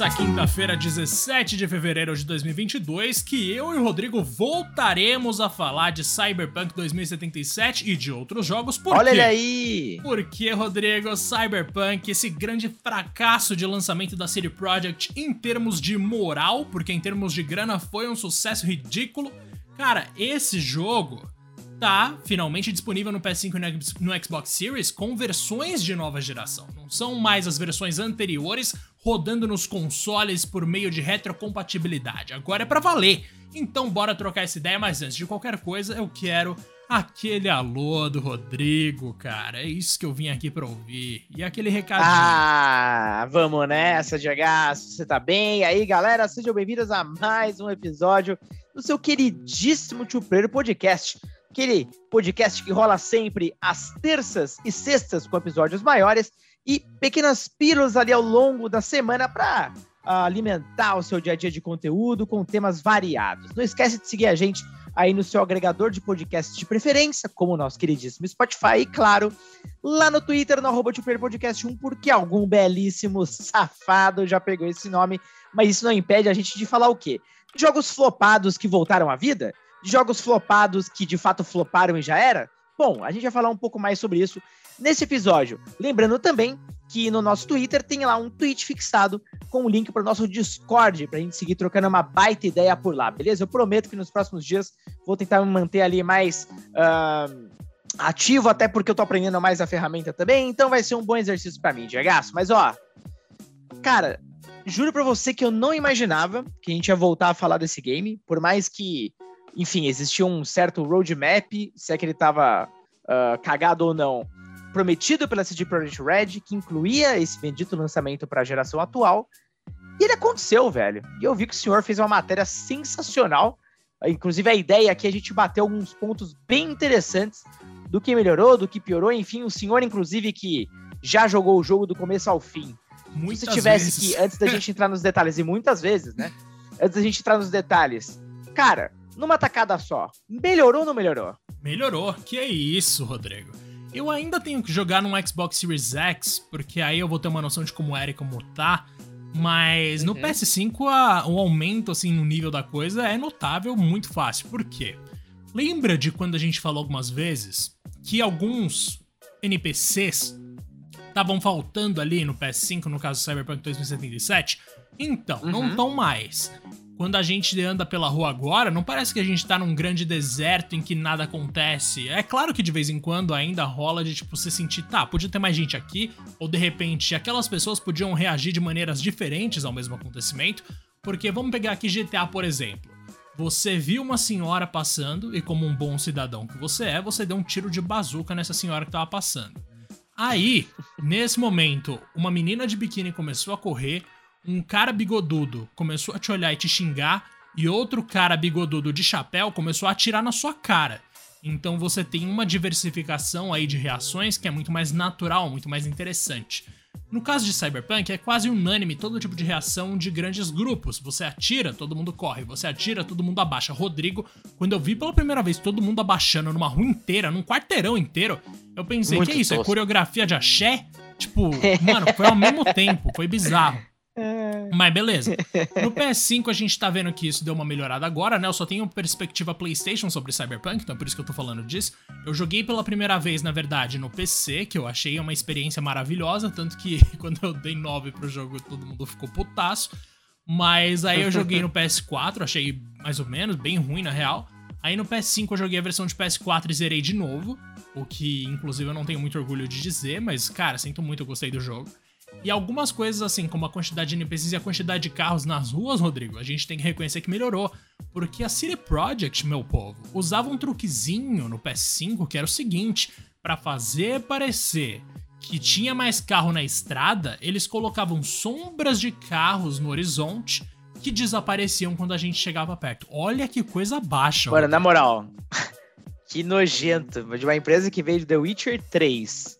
nessa quinta-feira, 17 de fevereiro de 2022, que eu e o Rodrigo voltaremos a falar de Cyberpunk 2077 e de outros jogos. Por Olha quê? ele aí! Porque, Rodrigo, Cyberpunk, esse grande fracasso de lançamento da CD Projekt em termos de moral, porque em termos de grana foi um sucesso ridículo. Cara, esse jogo tá finalmente disponível no PS5 e no Xbox Series com versões de nova geração. Não são mais as versões anteriores rodando nos consoles por meio de retrocompatibilidade. Agora é para valer. Então bora trocar essa ideia, mas antes de qualquer coisa, eu quero aquele alô do Rodrigo, cara. É isso que eu vim aqui pra ouvir. E aquele recadinho. Ah, vamos nessa, Diego. Você tá bem? E aí, galera, sejam bem-vindos a mais um episódio do seu queridíssimo Tio Podcast aquele podcast que rola sempre às terças e sextas com episódios maiores e pequenas pílulas ali ao longo da semana para ah, alimentar o seu dia a dia de conteúdo com temas variados. Não esquece de seguir a gente aí no seu agregador de podcast de preferência, como o nosso queridíssimo Spotify, e claro, lá no Twitter, no arroba Podcast 1, porque algum belíssimo safado já pegou esse nome, mas isso não impede a gente de falar o quê? Jogos flopados que voltaram à vida? jogos flopados que de fato floparam e já era? Bom, a gente vai falar um pouco mais sobre isso nesse episódio. Lembrando também que no nosso Twitter tem lá um tweet fixado com o um link para o nosso Discord, para a gente seguir trocando uma baita ideia por lá, beleza? Eu prometo que nos próximos dias vou tentar me manter ali mais uh, ativo, até porque eu tô aprendendo mais a ferramenta também, então vai ser um bom exercício para mim, Diego. Mas ó, cara, juro para você que eu não imaginava que a gente ia voltar a falar desse game, por mais que enfim, existia um certo roadmap, se é que ele estava uh, cagado ou não, prometido pela CD Projekt Red, que incluía esse bendito lançamento para a geração atual. E ele aconteceu, velho. E eu vi que o senhor fez uma matéria sensacional. Inclusive, a ideia aqui é a gente bater alguns pontos bem interessantes do que melhorou, do que piorou. Enfim, o senhor, inclusive, que já jogou o jogo do começo ao fim. Muitas Se tivesse vezes. que, antes da gente entrar nos detalhes, e muitas vezes, né? Antes da gente entrar nos detalhes, cara, numa tacada só. Melhorou ou não melhorou? Melhorou. Que é isso, Rodrigo. Eu ainda tenho que jogar no Xbox Series X, porque aí eu vou ter uma noção de como era e como tá. Mas no uhum. PS5 a, o aumento assim no nível da coisa é notável, muito fácil. Por quê? Lembra de quando a gente falou algumas vezes que alguns NPCs estavam faltando ali no PS5, no caso Cyberpunk 2077? Então, uhum. não estão mais quando a gente anda pela rua agora, não parece que a gente tá num grande deserto em que nada acontece. É claro que de vez em quando ainda rola de tipo se sentir, tá, podia ter mais gente aqui, ou de repente aquelas pessoas podiam reagir de maneiras diferentes ao mesmo acontecimento, porque vamos pegar aqui GTA, por exemplo. Você viu uma senhora passando e como um bom cidadão que você é, você deu um tiro de bazuca nessa senhora que tava passando. Aí, nesse momento, uma menina de biquíni começou a correr, um cara bigodudo começou a te olhar e te xingar, e outro cara bigodudo de chapéu começou a atirar na sua cara. Então você tem uma diversificação aí de reações que é muito mais natural, muito mais interessante. No caso de Cyberpunk, é quase unânime todo tipo de reação de grandes grupos. Você atira, todo mundo corre. Você atira, todo mundo abaixa. Rodrigo, quando eu vi pela primeira vez todo mundo abaixando numa rua inteira, num quarteirão inteiro, eu pensei, muito que é isso? É tosco. É coreografia de axé? Tipo, mano, foi ao mesmo tempo, foi bizarro. É. Mas beleza. No PS5 a gente tá vendo que isso deu uma melhorada agora, né? Eu só tenho perspectiva PlayStation sobre Cyberpunk, então é por isso que eu tô falando disso. Eu joguei pela primeira vez, na verdade, no PC, que eu achei uma experiência maravilhosa, tanto que quando eu dei 9 pro jogo todo mundo ficou putaço. Mas aí eu joguei no PS4, achei mais ou menos, bem ruim na real. Aí no PS5 eu joguei a versão de PS4 e zerei de novo, o que inclusive eu não tenho muito orgulho de dizer, mas cara, sinto muito, eu gostei do jogo. E algumas coisas, assim, como a quantidade de NPCs e a quantidade de carros nas ruas, Rodrigo, a gente tem que reconhecer que melhorou. Porque a City Project, meu povo, usava um truquezinho no PS5 que era o seguinte: para fazer parecer que tinha mais carro na estrada, eles colocavam sombras de carros no horizonte que desapareciam quando a gente chegava perto. Olha que coisa baixa. Mano, na moral, que nojento. De uma empresa que veio de The Witcher 3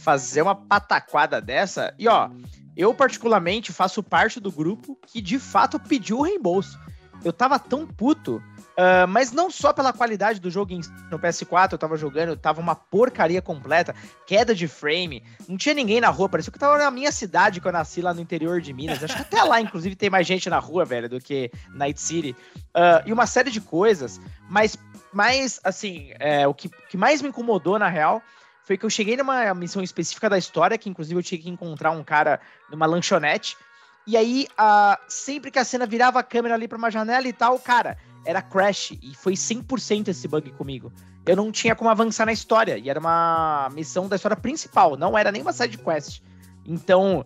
fazer uma pataquada dessa. E ó, eu particularmente faço parte do grupo que de fato pediu o reembolso. Eu tava tão puto Uh, mas não só pela qualidade do jogo no PS4, eu tava jogando, tava uma porcaria completa, queda de frame, não tinha ninguém na rua, parecia que eu tava na minha cidade que eu nasci lá no interior de Minas. Acho que até lá, inclusive, tem mais gente na rua, velho, do que Night City. Uh, e uma série de coisas, mas mais, assim, é, o que, que mais me incomodou, na real, foi que eu cheguei numa missão específica da história, que inclusive eu tinha que encontrar um cara numa lanchonete. E aí, uh, sempre que a cena virava a câmera ali pra uma janela e tal, cara, era crash. E foi 100% esse bug comigo. Eu não tinha como avançar na história. E era uma missão da história principal, não era nem uma side quest. Então,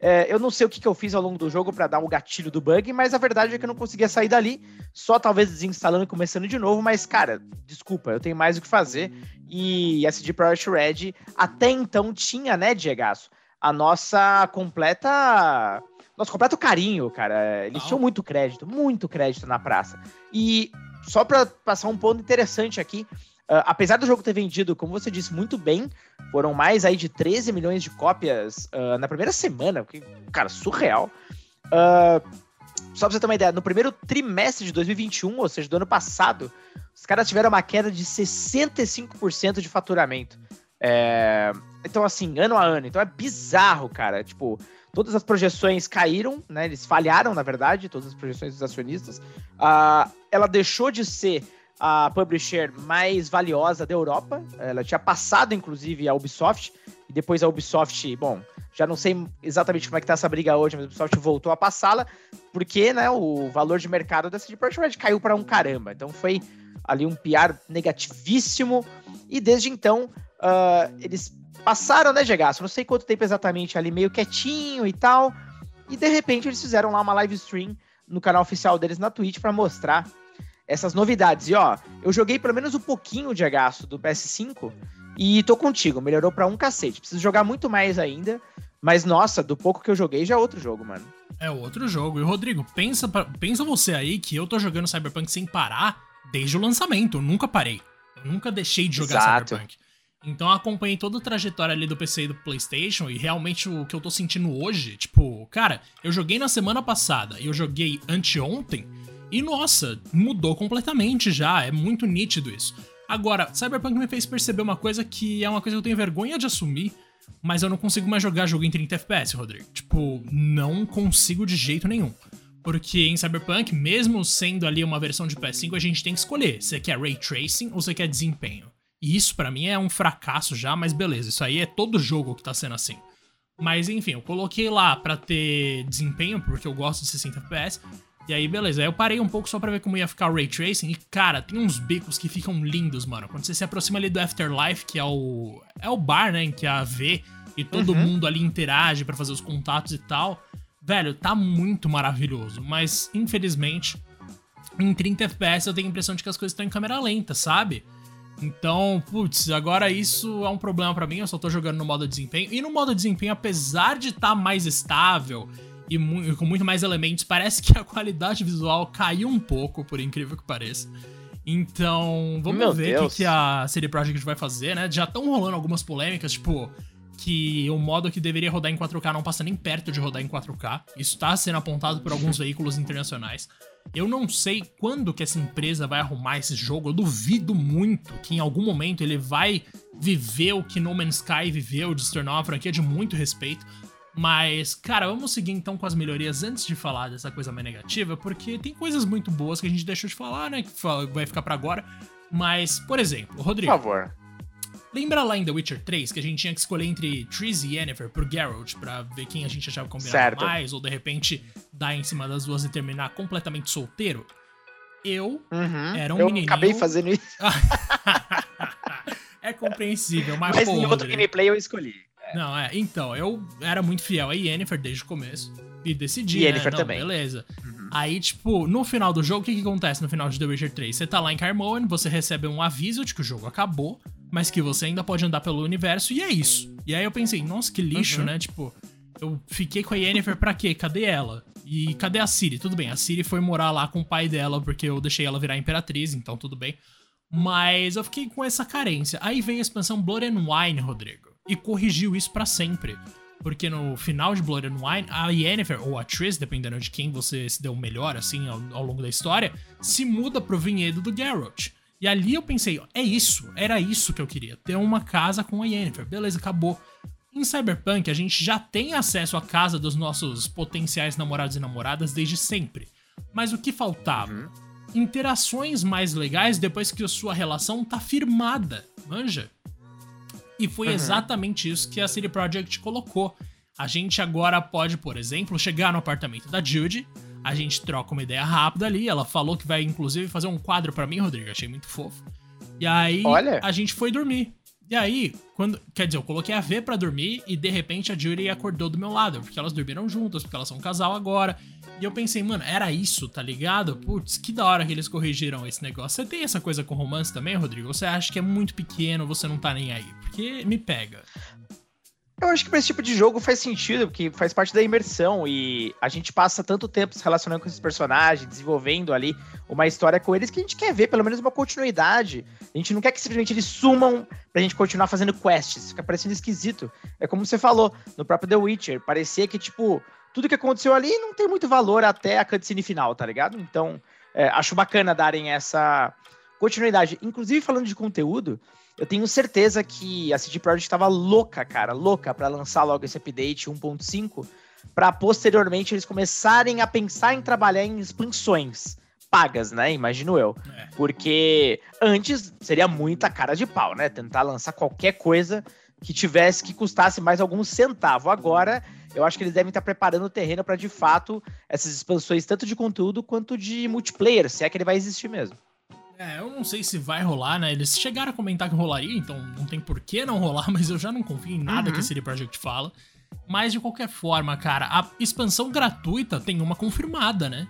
é, eu não sei o que, que eu fiz ao longo do jogo para dar o gatilho do bug, mas a verdade é que eu não conseguia sair dali, só talvez desinstalando e começando de novo. Mas, cara, desculpa, eu tenho mais o que fazer. E SD Projekt Red até então tinha, né, Diegaço, a nossa completa. Nosso completo carinho, cara. Eles tinham muito crédito, muito crédito na praça. E só para passar um ponto interessante aqui, Uh, apesar do jogo ter vendido, como você disse, muito bem, foram mais aí de 13 milhões de cópias uh, na primeira semana, que, cara, surreal. Uh, só pra você ter uma ideia, no primeiro trimestre de 2021, ou seja, do ano passado, os caras tiveram uma queda de 65% de faturamento. É... Então, assim, ano a ano. Então é bizarro, cara. Tipo, todas as projeções caíram, né? Eles falharam, na verdade, todas as projeções dos acionistas. Ela deixou de ser a publisher mais valiosa da Europa. Ela tinha passado, inclusive, a Ubisoft. E depois a Ubisoft, bom, já não sei exatamente como é que tá essa briga hoje, mas a Ubisoft voltou a passá-la, porque né, o valor de mercado da CD Projekt Red caiu para um caramba. Então foi ali um PR negativíssimo. E desde então, uh, eles passaram, né, Gegaço? Não sei quanto tempo exatamente ali, meio quietinho e tal. E de repente eles fizeram lá uma live stream no canal oficial deles na Twitch para mostrar essas novidades. E ó, eu joguei pelo menos um pouquinho de agaço do PS5 e tô contigo, melhorou para um cacete. Preciso jogar muito mais ainda, mas nossa, do pouco que eu joguei já é outro jogo, mano. É outro jogo. E Rodrigo, pensa, pensa você aí que eu tô jogando Cyberpunk sem parar desde o lançamento, eu nunca parei. Eu nunca deixei de jogar Exato. Cyberpunk. Então eu acompanhei toda a trajetória ali do PC e do PlayStation e realmente o que eu tô sentindo hoje, tipo, cara, eu joguei na semana passada e eu joguei anteontem e nossa, mudou completamente já, é muito nítido isso. Agora, Cyberpunk me fez perceber uma coisa que é uma coisa que eu tenho vergonha de assumir, mas eu não consigo mais jogar jogo em 30 FPS, Rodrigo. Tipo, não consigo de jeito nenhum. Porque em Cyberpunk, mesmo sendo ali uma versão de PS5, a gente tem que escolher se quer ray tracing ou se quer desempenho. E isso para mim é um fracasso já, mas beleza, isso aí é todo jogo que tá sendo assim. Mas enfim, eu coloquei lá para ter desempenho, porque eu gosto de 60 FPS, e aí, beleza. Aí eu parei um pouco só pra ver como ia ficar o Ray Tracing. E, cara, tem uns bicos que ficam lindos, mano. Quando você se aproxima ali do Afterlife, que é o. É o bar, né? Em que a V e todo uhum. mundo ali interage para fazer os contatos e tal. Velho, tá muito maravilhoso. Mas, infelizmente, em 30 FPS eu tenho a impressão de que as coisas estão em câmera lenta, sabe? Então, putz, agora isso é um problema para mim. Eu só tô jogando no modo desempenho. E no modo desempenho, apesar de estar tá mais estável e mu com muito mais elementos. Parece que a qualidade visual caiu um pouco, por incrível que pareça. Então, vamos Meu ver o que, que, a CD Projekt vai fazer, né? Já estão rolando algumas polêmicas, tipo, que o modo que deveria rodar em 4K não passa nem perto de rodar em 4K. Isso está sendo apontado por alguns veículos internacionais. Eu não sei quando que essa empresa vai arrumar esse jogo. Eu duvido muito que em algum momento ele vai viver o que No Man's Sky viveu, de se tornar uma franquia de muito respeito. Mas, cara, vamos seguir então com as melhorias antes de falar dessa coisa mais negativa, porque tem coisas muito boas que a gente deixou de falar, né? Que vai ficar para agora. Mas, por exemplo, Rodrigo. Por favor. Lembra lá em The Witcher 3 que a gente tinha que escolher entre Triss e Yennefer pro Geralt pra ver quem a gente achava combinado mais, ou de repente dar em cima das duas e terminar completamente solteiro? Eu uhum, era um eu menininho... acabei fazendo isso. é compreensível, mas, mas em outro gameplay eu escolhi. Não, é. Então, eu era muito fiel a Yennefer desde o começo. E decidi. E Yennefer né? também. Beleza. Uhum. Aí, tipo, no final do jogo, o que, que acontece no final de The Witcher 3? Você tá lá em Carmoen, você recebe um aviso de que o jogo acabou, mas que você ainda pode andar pelo universo, e é isso. E aí eu pensei, nossa, que lixo, uhum. né? Tipo, eu fiquei com a Yennefer pra quê? Cadê ela? E cadê a Ciri? Tudo bem, a Ciri foi morar lá com o pai dela, porque eu deixei ela virar imperatriz, então tudo bem. Mas eu fiquei com essa carência. Aí veio a expansão Blood and Wine, Rodrigo e corrigiu isso para sempre. porque no final de Blood and Wine, a Yennefer, ou a Triss, dependendo de quem você se deu melhor, assim, ao, ao longo da história, se muda pro vinhedo do Geralt. E ali eu pensei, é isso, era isso que eu queria, ter uma casa com a Yennefer. Beleza, acabou. Em Cyberpunk, a gente já tem acesso à casa dos nossos potenciais namorados e namoradas desde sempre. Mas o que faltava? Uhum. Interações mais legais depois que a sua relação tá firmada, manja? E foi uhum. exatamente isso que a City Project colocou. A gente agora pode, por exemplo, chegar no apartamento da Judy, a gente troca uma ideia rápida ali, ela falou que vai inclusive fazer um quadro para mim, Rodrigo, achei muito fofo. E aí Olha. a gente foi dormir. E aí, quando. Quer dizer, eu coloquei a V para dormir e de repente a Judy acordou do meu lado, porque elas dormiram juntas, porque elas são um casal agora. E eu pensei, mano, era isso, tá ligado? Putz, que da hora que eles corrigiram esse negócio. Você tem essa coisa com romance também, Rodrigo? Você acha que é muito pequeno, você não tá nem aí? Porque me pega. Eu acho que pra esse tipo de jogo faz sentido, porque faz parte da imersão e a gente passa tanto tempo se relacionando com esses personagens, desenvolvendo ali uma história com eles que a gente quer ver pelo menos uma continuidade. A gente não quer que simplesmente eles sumam pra gente continuar fazendo quests, fica parecendo esquisito. É como você falou no próprio The Witcher, parecia que, tipo, tudo que aconteceu ali não tem muito valor até a cutscene final, tá ligado? Então, é, acho bacana darem essa continuidade. Inclusive, falando de conteúdo, eu tenho certeza que a CD Projekt estava louca, cara, louca para lançar logo esse update 1.5, para posteriormente eles começarem a pensar em trabalhar em expansões pagas, né? Imagino eu. É. Porque antes seria muita cara de pau, né? Tentar lançar qualquer coisa que tivesse que custasse mais algum centavo. Agora, eu acho que eles devem estar preparando o terreno para de fato essas expansões tanto de conteúdo quanto de multiplayer, se é que ele vai existir mesmo. É, eu não sei se vai rolar, né? Eles chegaram a comentar que rolaria, então não tem por que não rolar, mas eu já não confio em nada uhum. que a CD Projekt fala. Mas de qualquer forma, cara, a expansão gratuita tem uma confirmada, né?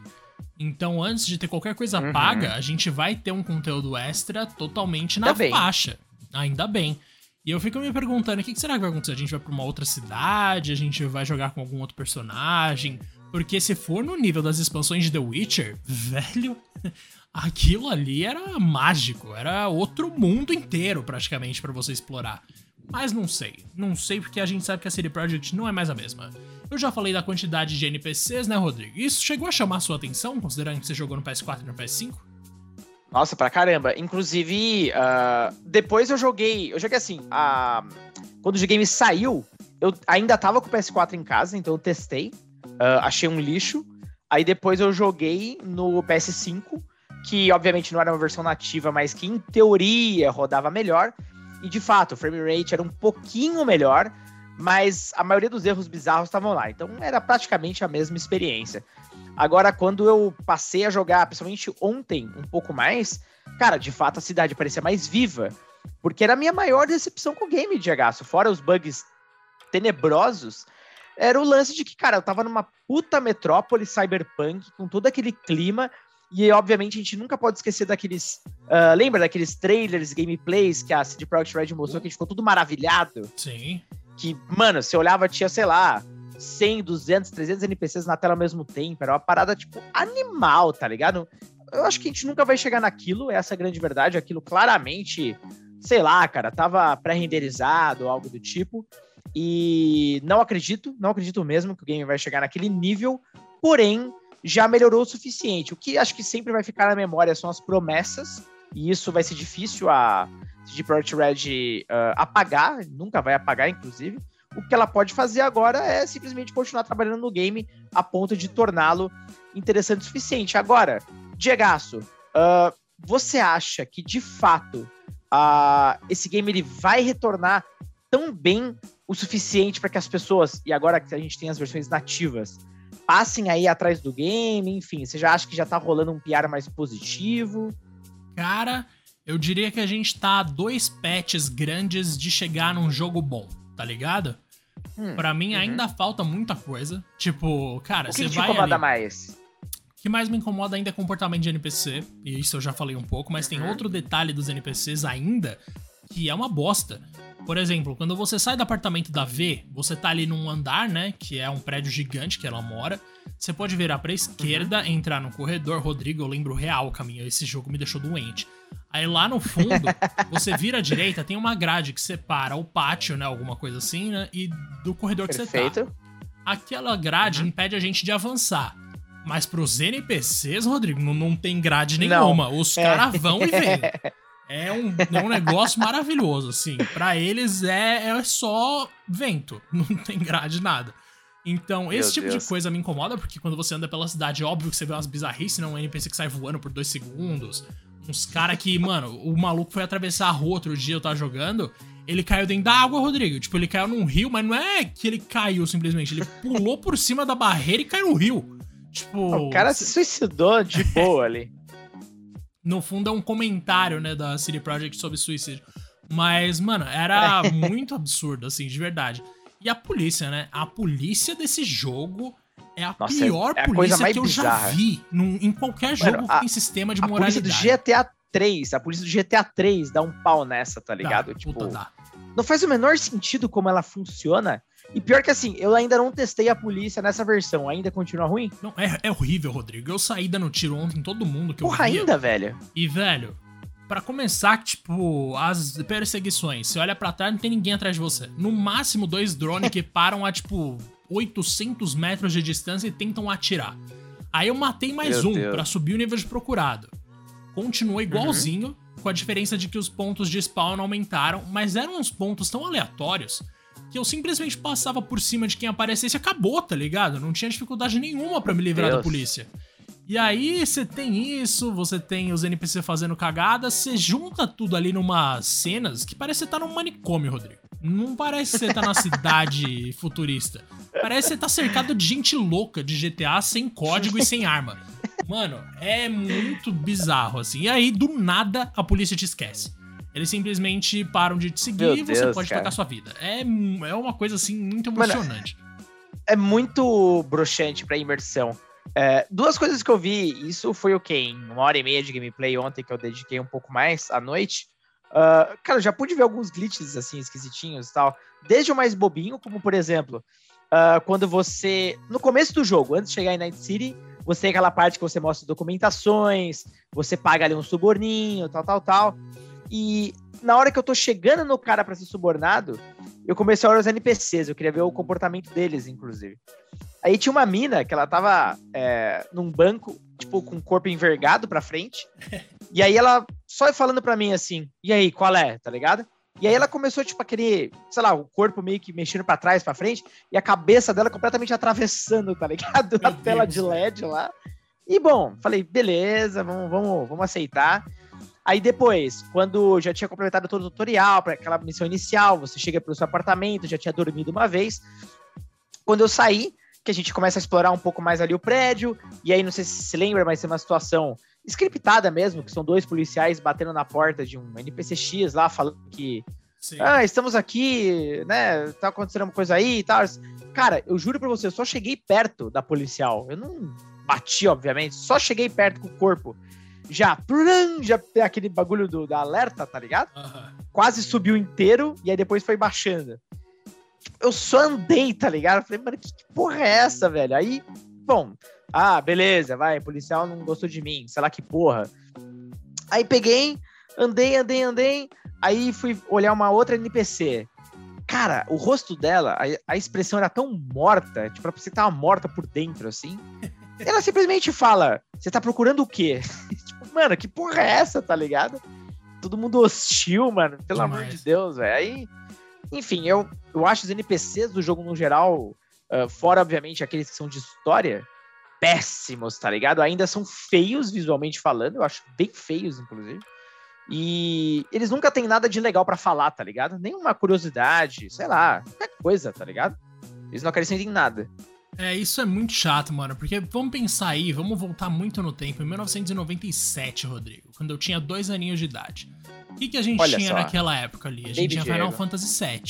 Então, antes de ter qualquer coisa uhum. paga, a gente vai ter um conteúdo extra totalmente na Ainda faixa. Bem. Ainda bem. E eu fico me perguntando, o que será que vai acontecer? A gente vai pra uma outra cidade? A gente vai jogar com algum outro personagem? Porque se for no nível das expansões de The Witcher, velho, aquilo ali era mágico, era outro mundo inteiro praticamente para você explorar. Mas não sei, não sei porque a gente sabe que a CD Projekt não é mais a mesma. Eu já falei da quantidade de NPCs, né, Rodrigo? Isso chegou a chamar sua atenção, considerando que você jogou no PS4 e no PS5? Nossa, pra caramba. Inclusive, uh, depois eu joguei. Eu joguei assim. Quando o game saiu, eu ainda tava com o PS4 em casa, então eu testei. Uh, achei um lixo. Aí depois eu joguei no PS5 que obviamente não era uma versão nativa, mas que em teoria rodava melhor. E de fato, o frame rate era um pouquinho melhor, mas a maioria dos erros bizarros estavam lá. Então era praticamente a mesma experiência. Agora, quando eu passei a jogar, principalmente ontem, um pouco mais, cara, de fato a cidade parecia mais viva. Porque era a minha maior decepção com o game de Agaço. Fora os bugs tenebrosos, era o lance de que, cara, eu tava numa puta metrópole cyberpunk, com todo aquele clima, e, obviamente, a gente nunca pode esquecer daqueles. Uh, lembra daqueles trailers, gameplays que a CD Projekt Red mostrou, que a gente ficou tudo maravilhado? Sim. Que, mano, você olhava, tinha, sei lá, 100, 200, 300 NPCs na tela ao mesmo tempo. Era uma parada, tipo, animal, tá ligado? Eu acho que a gente nunca vai chegar naquilo, essa é a grande verdade. Aquilo claramente, sei lá, cara, tava pré-renderizado, algo do tipo. E não acredito, não acredito mesmo que o game vai chegar naquele nível. Porém, já melhorou o suficiente. O que acho que sempre vai ficar na memória são as promessas, e isso vai ser difícil a CD Projekt Red uh, apagar, nunca vai apagar, inclusive. O que ela pode fazer agora é simplesmente continuar trabalhando no game a ponto de torná-lo interessante o suficiente. Agora, Diegaço, uh, você acha que de fato uh, esse game ele vai retornar tão bem o suficiente para que as pessoas, e agora que a gente tem as versões nativas, passem aí atrás do game, enfim, você já acha que já tá rolando um PR mais positivo? Cara, eu diria que a gente tá a dois patches grandes de chegar num jogo bom, tá ligado? Hum, para mim uhum. ainda falta muita coisa. Tipo, cara, você vai. O que te incomoda ali... mais? O que mais me incomoda ainda é comportamento de NPC, e isso eu já falei um pouco, mas tem uhum. outro detalhe dos NPCs ainda que é uma bosta. Por exemplo, quando você sai do apartamento da V, você tá ali num andar, né? Que é um prédio gigante que ela mora. Você pode virar pra esquerda, uhum. entrar no corredor. Rodrigo, eu lembro real o caminho. Esse jogo me deixou doente. Aí lá no fundo, você vira à direita, tem uma grade que separa o pátio, né? Alguma coisa assim, né? E do corredor que Perfeito. você tá. Aquela grade Uhum. impede a gente de avançar. Mas pros NPCs, Rodrigo, não, não tem grade Não. nenhuma. Os É. caras vão e vêm. É um, é um negócio maravilhoso, assim. Pra eles é, é só vento. Não tem grade, nada. Então, esse Meu tipo Deus. de coisa me incomoda, porque quando você anda pela cidade, é óbvio que você vê umas bizarrices, não um NPC que sai voando por dois segundos. Uns caras que, mano, o maluco foi atravessar a rua outro dia, eu tava jogando. Ele caiu dentro da água, Rodrigo. Tipo, ele caiu num rio, mas não é que ele caiu simplesmente. Ele pulou por cima da barreira e caiu no rio. Tipo. O cara se suicidou de boa ali. no fundo é um comentário, né, da City Project sobre suicídio. Mas, mano, era muito absurdo, assim, de verdade. E a polícia, né? A polícia desse jogo é a Nossa, pior é a polícia que eu bizarra. já vi num- em qualquer Mano, jogo a- que tem sistema de A polícia moralidade. do GTA 3, a polícia do GTA 3 dá um pau nessa, tá ligado? tipo, puta, dá. não faz o menor sentido como ela funciona. E pior que assim, eu ainda não testei a polícia nessa versão. Ainda continua ruim? Não, é, é horrível, Rodrigo. Eu saí dando tiro ontem em todo mundo que Porra, eu via. ainda, velho. E, velho, pra começar, tipo, as perseguições, você olha pra trás, não tem ninguém atrás de você. No máximo, dois drones que param a, tipo, 800 metros de distância e tentam atirar. Aí eu matei mais Meu um pra subir o nível de procurado. Continua igualzinho, Uhum. com a diferença de que os pontos de spawn aumentaram, mas eram uns pontos tão aleatórios que eu simplesmente passava por cima de quem aparecesse e acabou, tá ligado? Não tinha dificuldade nenhuma pra me livrar da Deus. polícia. E aí você tem isso, você tem os NPC fazendo cagada, você junta tudo ali numa cenas que parece que você tá num manicômio, Rodrigo. Não parece que você tá na cidade futurista. Parece que você tá cercado de gente louca de GTA sem código e sem arma. Mano, é muito bizarro, assim. E aí, do nada, a polícia te esquece. Eles simplesmente param de te seguir Meu e você Deus, pode cara. tocar sua vida. É, é uma coisa, assim, muito Mano, emocionante. É muito broxante pra imersão. É, duas coisas que eu vi, isso foi o quê? Em uma hora e meia de gameplay ontem, que eu dediquei um pouco mais à noite. Ah, cara, já pude ver alguns glitches assim, esquisitinhos e tal. Desde o mais bobinho, como por exemplo, ah, quando você. No começo do jogo, antes de chegar em Night City, você tem aquela parte que você mostra documentações, você paga ali um suborninho, tal, tal, tal. E na hora que eu tô chegando no cara pra ser subornado, eu comecei a olhar os NPCs, eu queria ver o comportamento deles, inclusive. Aí tinha uma mina que ela tava é, num banco, tipo, com o corpo envergado pra frente. E aí ela só falando pra mim assim, e aí, qual é, tá ligado? E aí ela começou, tipo, a querer, sei lá, o corpo meio que mexendo pra trás, pra frente, e a cabeça dela completamente atravessando, tá ligado? Meu a tela de. LED lá. E bom, falei, beleza, vamos, vamos, vamos aceitar. Aí depois, quando já tinha completado todo o tutorial, para aquela missão inicial, você chega pro seu apartamento, já tinha dormido uma vez. Quando eu saí, que a gente começa a explorar um pouco mais ali o prédio, e aí não sei se se lembra, mas tem uma situação scriptada mesmo, que são dois policiais batendo na porta de um NPCX lá, falando que Sim. ah, estamos aqui, né? Tá acontecendo uma coisa aí e tal. Cara, eu juro pra você, eu só cheguei perto da policial. Eu não bati, obviamente, só cheguei perto com o corpo. Já, já aquele bagulho do, da alerta, tá ligado? Aham. Quase subiu inteiro e aí depois foi baixando. Eu só andei, tá ligado? Eu falei, mano, que, que porra é essa, velho? Aí, bom, ah, beleza, vai, policial não gostou de mim, sei lá que porra. Aí peguei, andei, andei, andei, aí fui olhar uma outra NPC. Cara, o rosto dela, a, a expressão era tão morta, tipo, você tava morta por dentro, assim. Ela simplesmente fala: Você tá procurando o quê? tipo, mano, que porra é essa, tá ligado? Todo mundo hostil, mano, pelo amor Demais. de Deus, velho. Aí, enfim, eu, eu acho os NPCs do jogo no geral, ah, fora, obviamente, aqueles que são de história, péssimos, tá ligado? Ainda são feios visualmente falando, eu acho bem feios, inclusive. E eles nunca têm nada de legal pra falar, tá ligado? Nenhuma curiosidade, sei lá, qualquer coisa, tá ligado? Eles não acrescentam em nada. É, isso é muito chato, mano, porque vamos pensar aí, vamos voltar muito no tempo, em 1997, Rodrigo, quando eu tinha dois aninhos de idade. O que, que a gente Olha tinha só. naquela época ali? A gente Baby tinha Final Diego. Fantasy VII.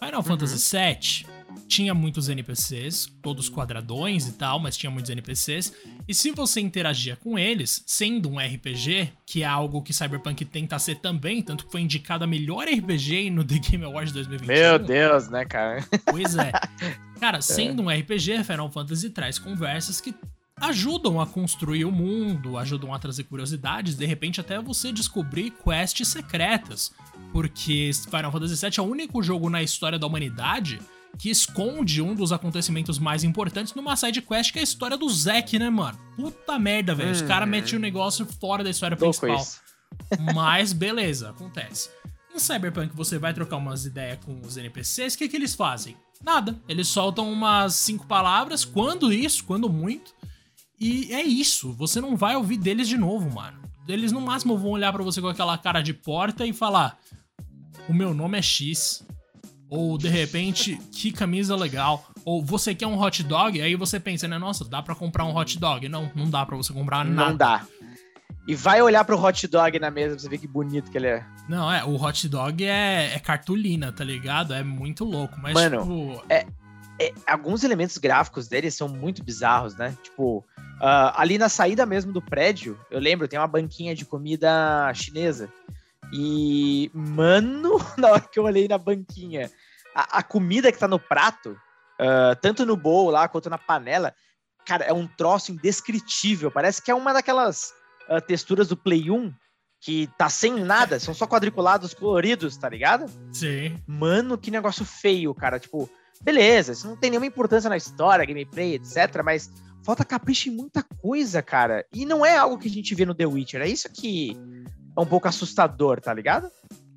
Final Uhum. Fantasy VII tinha muitos NPCs, todos quadradões e tal, mas tinha muitos NPCs. E se você interagia com eles, sendo um RPG, que é algo que Cyberpunk tenta ser também, tanto que foi indicado a melhor RPG no The Game Awards 2021. Meu Deus, né, cara? Pois é. Cara, sendo um RPG, Final Fantasy traz conversas que ajudam a construir o mundo, ajudam a trazer curiosidades, de repente até você descobrir quests secretas. Porque Final Fantasy VII é o único jogo na história da humanidade que esconde um dos acontecimentos mais importantes numa side quest que é a história do Zack, né, mano? Puta merda, velho. Hum, Os caras metem o um negócio fora da história principal. Mas beleza, acontece. Em Cyberpunk você vai trocar umas ideias com os NPCs, o que, que eles fazem? Nada. Eles soltam umas cinco palavras, quando isso, quando muito. E é isso. Você não vai ouvir deles de novo, mano. Eles no máximo vão olhar para você com aquela cara de porta e falar: O meu nome é X. Ou de repente, que camisa legal. Ou você quer um hot dog? Aí você pensa, né? Nossa, dá para comprar um hot dog? Não, não dá para você comprar nada. Não dá. E vai olhar pro hot dog na mesa pra você ver que bonito que ele é. Não, é, o hot dog é, é cartolina, tá ligado? É muito louco, mas Mano, tipo... é, é, alguns elementos gráficos dele são muito bizarros, né? Tipo, uh, ali na saída mesmo do prédio, eu lembro, tem uma banquinha de comida chinesa. E, mano, na hora que eu olhei na banquinha, a, a comida que tá no prato, uh, tanto no bowl lá quanto na panela, cara, é um troço indescritível. Parece que é uma daquelas uh, texturas do Play 1 que tá sem nada, são só quadriculados coloridos, tá ligado? Sim. Mano, que negócio feio, cara. Tipo, beleza, isso não tem nenhuma importância na história, gameplay, etc, mas falta capricho em muita coisa, cara. E não é algo que a gente vê no The Witcher. É isso que é um pouco assustador, tá ligado?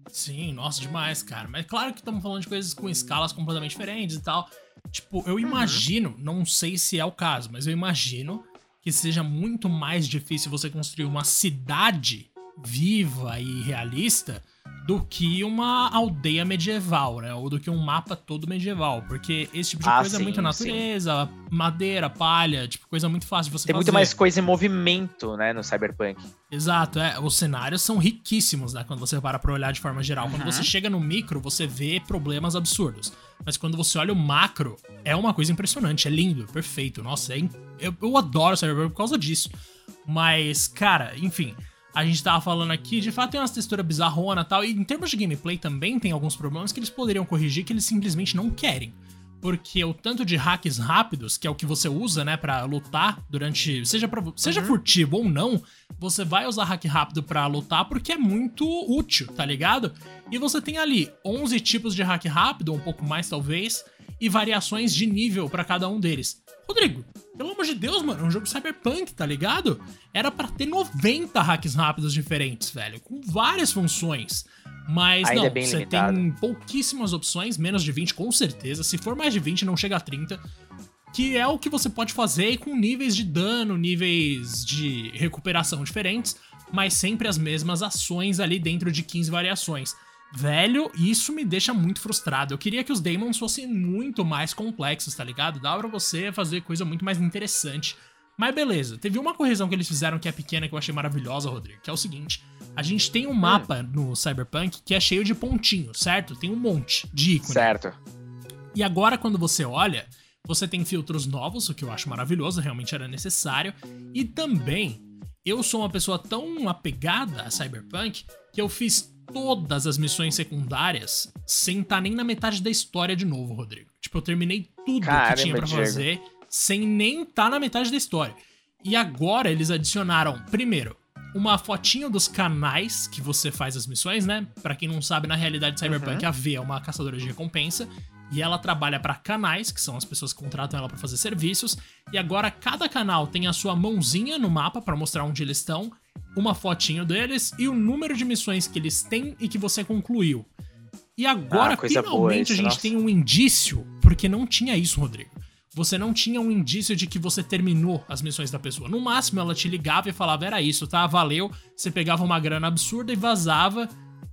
Sim, nossa, demais, cara. Mas claro que estamos falando de coisas com escalas completamente diferentes e tal. Tipo, eu uhum. imagino, uhum. não sei se é o caso, mas eu imagino que seja muito mais difícil você construir uma cidade viva e realista do que uma aldeia medieval, né? Ou do que um mapa todo medieval. Porque esse tipo de ah, coisa sim, é muita natureza, sim. madeira, palha, tipo, coisa muito fácil de você Tem fazer. muito mais coisa em movimento, né, no Cyberpunk. Exato, é. Os cenários são riquíssimos, né? Quando você para pra olhar de forma geral. Uhum. Quando você chega no micro, você vê problemas absurdos. Mas quando você olha o macro, é uma coisa impressionante, é lindo, perfeito. Nossa, é in... eu, eu adoro Cyberpunk por causa disso. Mas, cara, enfim a gente tava falando aqui, de fato tem umas texturas bizarrona e tal, e em termos de gameplay também tem alguns problemas que eles poderiam corrigir que eles simplesmente não querem. Porque o tanto de hacks rápidos, que é o que você usa, né, para lutar durante. Seja, pra, seja uhum. furtivo ou não, você vai usar hack rápido para lutar porque é muito útil, tá ligado? E você tem ali 11 tipos de hack rápido, um pouco mais talvez, e variações de nível para cada um deles. Rodrigo, pelo amor de Deus, mano, é um jogo cyberpunk, tá ligado? Era para ter 90 hacks rápidos diferentes, velho, com várias funções. Mas Ainda não, é você limitado. tem pouquíssimas opções, menos de 20 com certeza. Se for mais de 20, não chega a 30. Que é o que você pode fazer com níveis de dano, níveis de recuperação diferentes, mas sempre as mesmas ações ali dentro de 15 variações. Velho, isso me deixa muito frustrado. Eu queria que os Daemons fossem muito mais complexos, tá ligado? Dá pra você fazer coisa muito mais interessante. Mas beleza, teve uma correção que eles fizeram que é pequena que eu achei maravilhosa, Rodrigo, que é o seguinte: a gente tem um mapa hum. no Cyberpunk que é cheio de pontinhos, certo? Tem um monte de ícones. Certo. E agora, quando você olha, você tem filtros novos, o que eu acho maravilhoso, realmente era necessário. E também, eu sou uma pessoa tão apegada a Cyberpunk que eu fiz todas as missões secundárias sem estar tá nem na metade da história de novo, Rodrigo. Tipo, eu terminei tudo Caramba, que tinha para fazer sem nem estar tá na metade da história. E agora eles adicionaram, primeiro, uma fotinho dos canais que você faz as missões, né? Para quem não sabe, na realidade, Cyberpunk, uhum. a V é uma caçadora de recompensa. E ela trabalha para canais, que são as pessoas que contratam ela para fazer serviços. E agora cada canal tem a sua mãozinha no mapa para mostrar onde eles estão uma fotinho deles e o número de missões que eles têm e que você concluiu. E agora, ah, finalmente, isso, a gente nossa. tem um indício, porque não tinha isso, Rodrigo. Você não tinha um indício de que você terminou as missões da pessoa. No máximo, ela te ligava e falava: era isso, tá? Valeu. Você pegava uma grana absurda e vazava.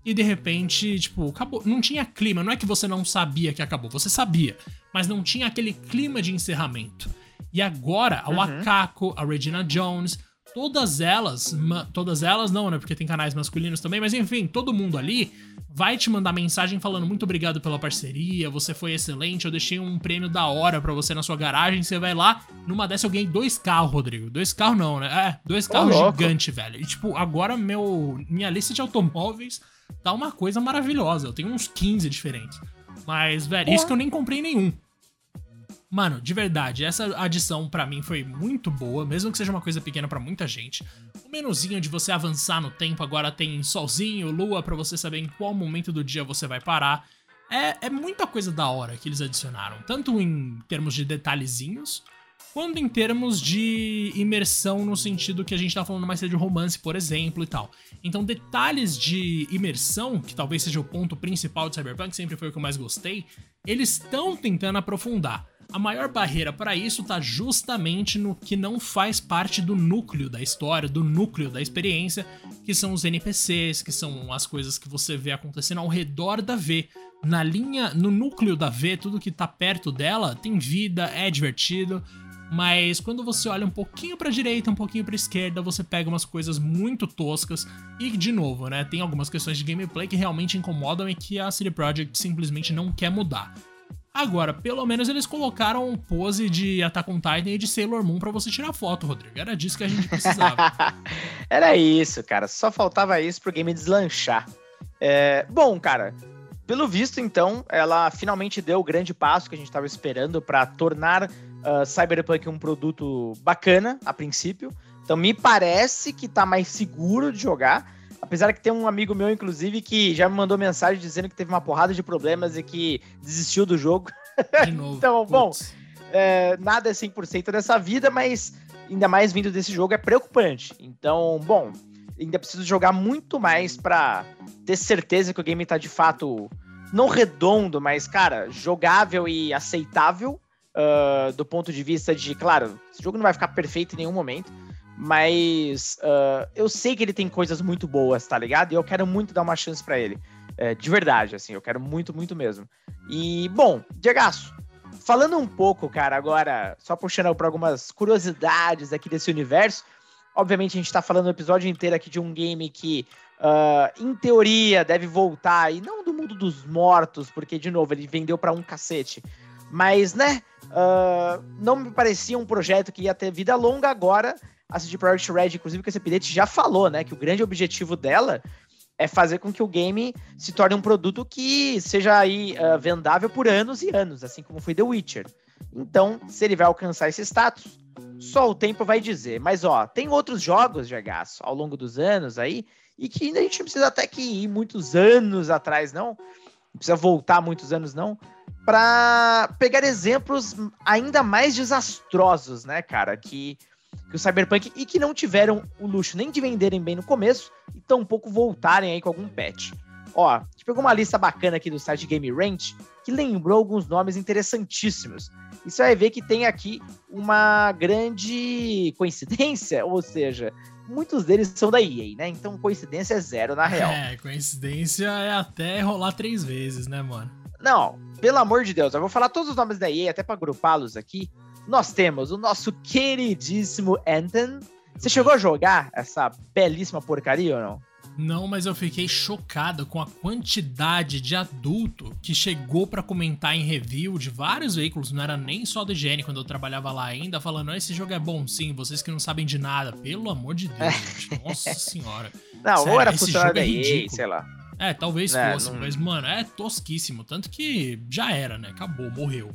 E de repente, tipo, acabou. Não tinha clima. Não é que você não sabia que acabou, você sabia. Mas não tinha aquele clima de encerramento. E agora, uhum. o Akako, a Regina Jones, todas elas, todas elas não, né? Porque tem canais masculinos também, mas enfim, todo mundo ali vai te mandar mensagem falando muito obrigado pela parceria, você foi excelente, eu deixei um prêmio da hora para você na sua garagem, você vai lá, numa dessa eu ganhei dois carros, Rodrigo. Dois carros não, né? É, dois carros oh, gigantes, velho. E tipo, agora meu minha lista de automóveis tá uma coisa maravilhosa. Eu tenho uns 15 diferentes. Mas, velho, oh. isso que eu nem comprei nenhum. Mano, de verdade, essa adição para mim foi muito boa, mesmo que seja uma coisa pequena para muita gente. O menuzinho de você avançar no tempo agora tem solzinho, lua para você saber em qual momento do dia você vai parar. É, é muita coisa da hora que eles adicionaram, tanto em termos de detalhezinhos, quanto em termos de imersão no sentido que a gente tá falando mais de romance, por exemplo, e tal. Então, detalhes de imersão, que talvez seja o ponto principal de Cyberpunk, sempre foi o que eu mais gostei, eles estão tentando aprofundar. A maior barreira para isso tá justamente no que não faz parte do núcleo da história, do núcleo da experiência, que são os NPCs, que são as coisas que você vê acontecendo ao redor da V. Na linha, no núcleo da V, tudo que tá perto dela tem vida, é divertido, mas quando você olha um pouquinho para direita, um pouquinho para esquerda, você pega umas coisas muito toscas e de novo, né, tem algumas questões de gameplay que realmente incomodam e que a CD Projekt simplesmente não quer mudar. Agora, pelo menos eles colocaram pose de Attack on Titan e de Sailor Moon para você tirar foto, Rodrigo. Era disso que a gente precisava. Era isso, cara. Só faltava isso pro game deslanchar. É... Bom, cara, pelo visto, então, ela finalmente deu o grande passo que a gente estava esperando para tornar uh, Cyberpunk um produto bacana, a princípio. Então, me parece que tá mais seguro de jogar. Apesar que tem um amigo meu, inclusive, que já me mandou mensagem dizendo que teve uma porrada de problemas e que desistiu do jogo. De novo. então, bom, é, nada é 100% dessa vida, mas ainda mais vindo desse jogo é preocupante. Então, bom, ainda preciso jogar muito mais para ter certeza que o game tá de fato não redondo, mas, cara, jogável e aceitável uh, do ponto de vista de, claro, esse jogo não vai ficar perfeito em nenhum momento, mas uh, eu sei que ele tem coisas muito boas, tá ligado? E eu quero muito dar uma chance para ele. É, de verdade, assim, eu quero muito, muito mesmo. E, bom, Diegaço, falando um pouco, cara, agora, só puxando para algumas curiosidades aqui desse universo. Obviamente, a gente tá falando o episódio inteiro aqui de um game que, uh, em teoria, deve voltar, e não do mundo dos mortos, porque, de novo, ele vendeu para um cacete. Mas, né, uh, não me parecia um projeto que ia ter vida longa agora a CD Projekt Red, inclusive com esse update, já falou, né, que o grande objetivo dela é fazer com que o game se torne um produto que seja aí uh, vendável por anos e anos, assim como foi The Witcher. Então, se ele vai alcançar esse status, só o tempo vai dizer. Mas ó, tem outros jogos de agaço ao longo dos anos aí e que ainda a gente precisa até que ir muitos anos atrás, não. Não precisa voltar muitos anos, não, para pegar exemplos ainda mais desastrosos, né, cara, que que o Cyberpunk e que não tiveram o luxo nem de venderem bem no começo e tampouco voltarem aí com algum patch. Ó, a gente pegou uma lista bacana aqui do site Game Range que lembrou alguns nomes interessantíssimos. E você vai ver que tem aqui uma grande coincidência, ou seja, muitos deles são da EA, né? Então coincidência é zero na real. É, coincidência é até rolar três vezes, né, mano? Não, pelo amor de Deus, eu vou falar todos os nomes da EA até para agrupá-los aqui nós temos o nosso queridíssimo Anthem. Você chegou a jogar essa belíssima porcaria ou não? Não, mas eu fiquei chocado com a quantidade de adulto que chegou para comentar em review de vários veículos, não era nem só do IGN quando eu trabalhava lá ainda, falando: esse jogo é bom sim, vocês que não sabem de nada. Pelo amor de Deus, gente. Nossa senhora. Não, Sério, ou era funcionário da EA, sei lá. É, talvez é, fosse, não... mas, mano, é tosquíssimo. Tanto que já era, né? Acabou, morreu.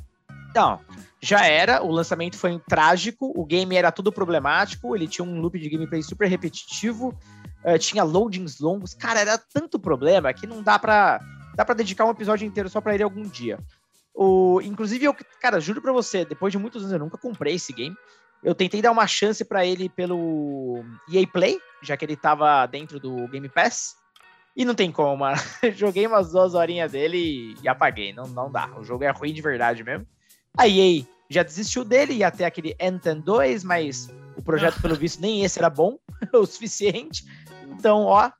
Não, já era, o lançamento foi trágico, o game era tudo problemático, ele tinha um loop de gameplay super repetitivo, uh, tinha loadings longos, cara, era tanto problema que não dá pra, dá pra dedicar um episódio inteiro só pra ele algum dia. O, inclusive, eu, cara, juro pra você, depois de muitos anos eu nunca comprei esse game, eu tentei dar uma chance para ele pelo EA Play, já que ele tava dentro do Game Pass, e não tem como, mano. Joguei umas duas horinhas dele e, e apaguei, não, não dá, o jogo é ruim de verdade mesmo. A EA já desistiu dele, ia ter aquele Anthem 2, mas o projeto, pelo visto, nem esse era bom o suficiente. Então, ó,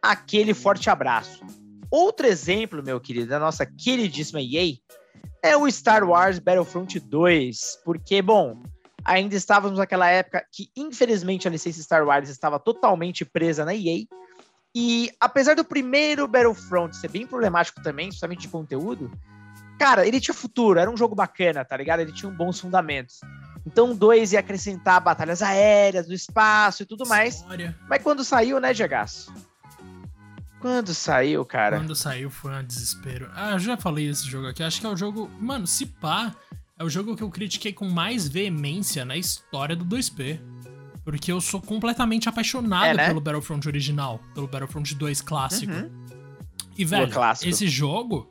aquele forte abraço. Outro exemplo, meu querido, da nossa queridíssima EA é o Star Wars Battlefront 2, porque, bom, ainda estávamos naquela época que, infelizmente, a licença Star Wars estava totalmente presa na EA. E apesar do primeiro Battlefront ser bem problemático também, principalmente de conteúdo, cara, ele tinha futuro, era um jogo bacana, tá ligado? Ele tinha bons fundamentos. Então, dois ia acrescentar batalhas aéreas, do espaço e tudo mais. Mas quando saiu, né, Diagaço? Quando saiu, cara? Quando saiu foi um desespero. Ah, eu já falei desse jogo aqui. Acho que é o jogo. Mano, se pá. é o jogo que eu critiquei com mais veemência na história do 2P. Porque eu sou completamente apaixonado é, né? pelo Battlefront original, pelo Battlefront 2 clássico. Uhum. E, velho, esse jogo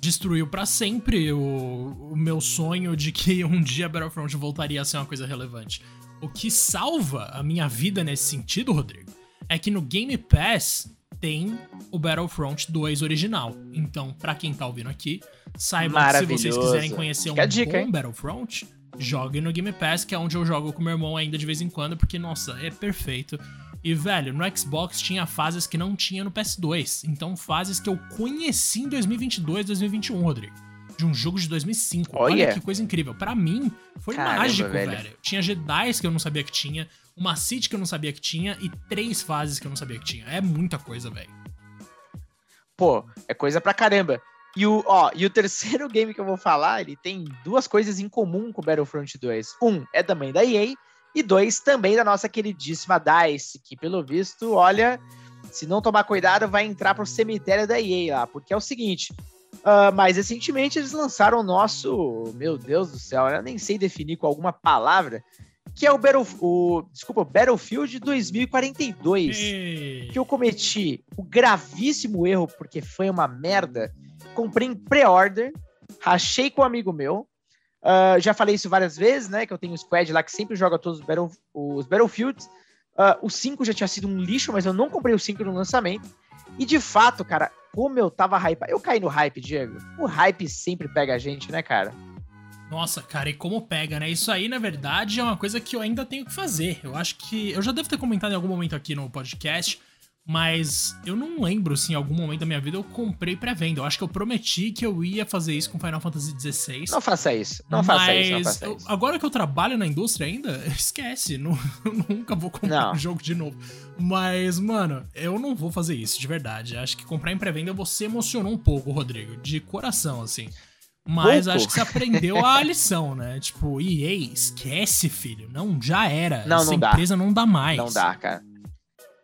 destruiu para sempre o, o, meu sonho de que um dia Battlefront voltaria a ser uma coisa relevante. O que salva a minha vida nesse sentido, Rodrigo, é que no Game Pass tem o Battlefront 2 original. Então, para quem tá ouvindo aqui, saibam que se vocês quiserem conhecer Fica um dica, bom hein? Battlefront, jogue no Game Pass, que é onde eu jogo com meu irmão ainda de vez em quando, porque, nossa, é perfeito. E, velho, no Xbox tinha fases que não tinha no PS2. Então, fases que eu conheci em 2022, 2021, Rodrigo. De um jogo de 2005. Olha, Olha que coisa incrível. para mim, foi Caramba, mágico, velho. velho. Tinha Jedi que eu não sabia que tinha, uma City que eu não sabia que tinha e três fases que eu não sabia que tinha. É muita coisa, velho. Pô, é coisa pra caramba. E o, ó, e o terceiro game que eu vou falar, ele tem duas coisas em comum com o Battlefront 2. Um é também da EA, e dois também da nossa queridíssima DICE, que pelo visto, olha, se não tomar cuidado, vai entrar pro cemitério da EA lá, porque é o seguinte. Uh, mais recentemente eles lançaram o nosso, meu Deus do céu, eu nem sei definir com alguma palavra, que é o, Battle, o desculpa, Battlefield 2042, Ei. que eu cometi o gravíssimo erro porque foi uma merda. Comprei em pre-order, rachei com um amigo meu, Uh, já falei isso várias vezes, né? Que eu tenho um squad lá que sempre joga todos os, battle, os Battlefields. Uh, o 5 já tinha sido um lixo, mas eu não comprei o 5 no lançamento. E de fato, cara, como eu tava hype. Eu caí no hype, Diego. O hype sempre pega a gente, né, cara? Nossa, cara, e como pega, né? Isso aí, na verdade, é uma coisa que eu ainda tenho que fazer. Eu acho que. Eu já devo ter comentado em algum momento aqui no podcast mas eu não lembro se em algum momento da minha vida eu comprei pré-venda. Eu acho que eu prometi que eu ia fazer isso com Final Fantasy XVI. Não faça isso. Não faça isso. Não faça isso. agora que eu trabalho na indústria ainda, esquece. Não, nunca vou comprar um jogo de novo. Mas, mano, eu não vou fazer isso, de verdade. Acho que comprar em pré-venda você emocionou um pouco, Rodrigo. De coração, assim. Mas Pouco. acho que você aprendeu a lição, né? Tipo, EA, esquece, filho. Não, já era. Não, Essa não empresa dá. não dá mais. Não dá, cara.